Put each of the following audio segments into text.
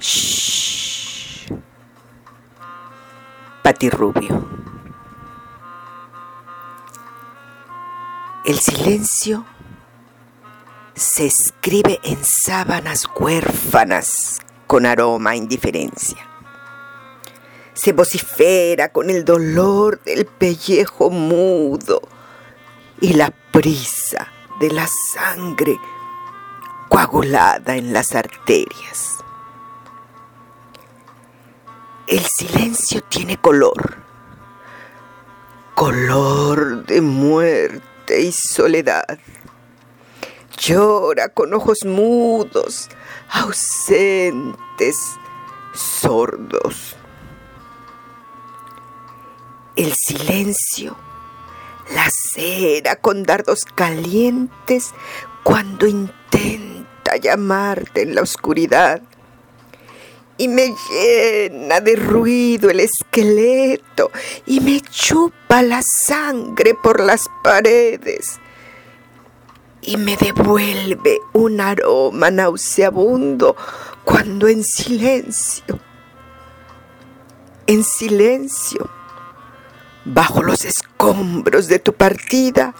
Shh. Pati Rubio. El silencio se escribe en sábanas huérfanas con aroma a indiferencia. Se vocifera con el dolor del pellejo mudo y la prisa de la sangre coagulada en las arterias. El silencio tiene color, color de muerte y soledad. Llora con ojos mudos, ausentes, sordos. El silencio lacera con dardos calientes cuando intenta llamarte en la oscuridad y me llena de ruido el esqueleto y me chupa la sangre por las paredes y me devuelve un aroma nauseabundo cuando en silencio, en silencio, bajo los escombros de tu partida,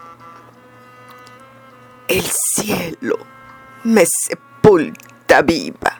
el cielo me sepulta viva.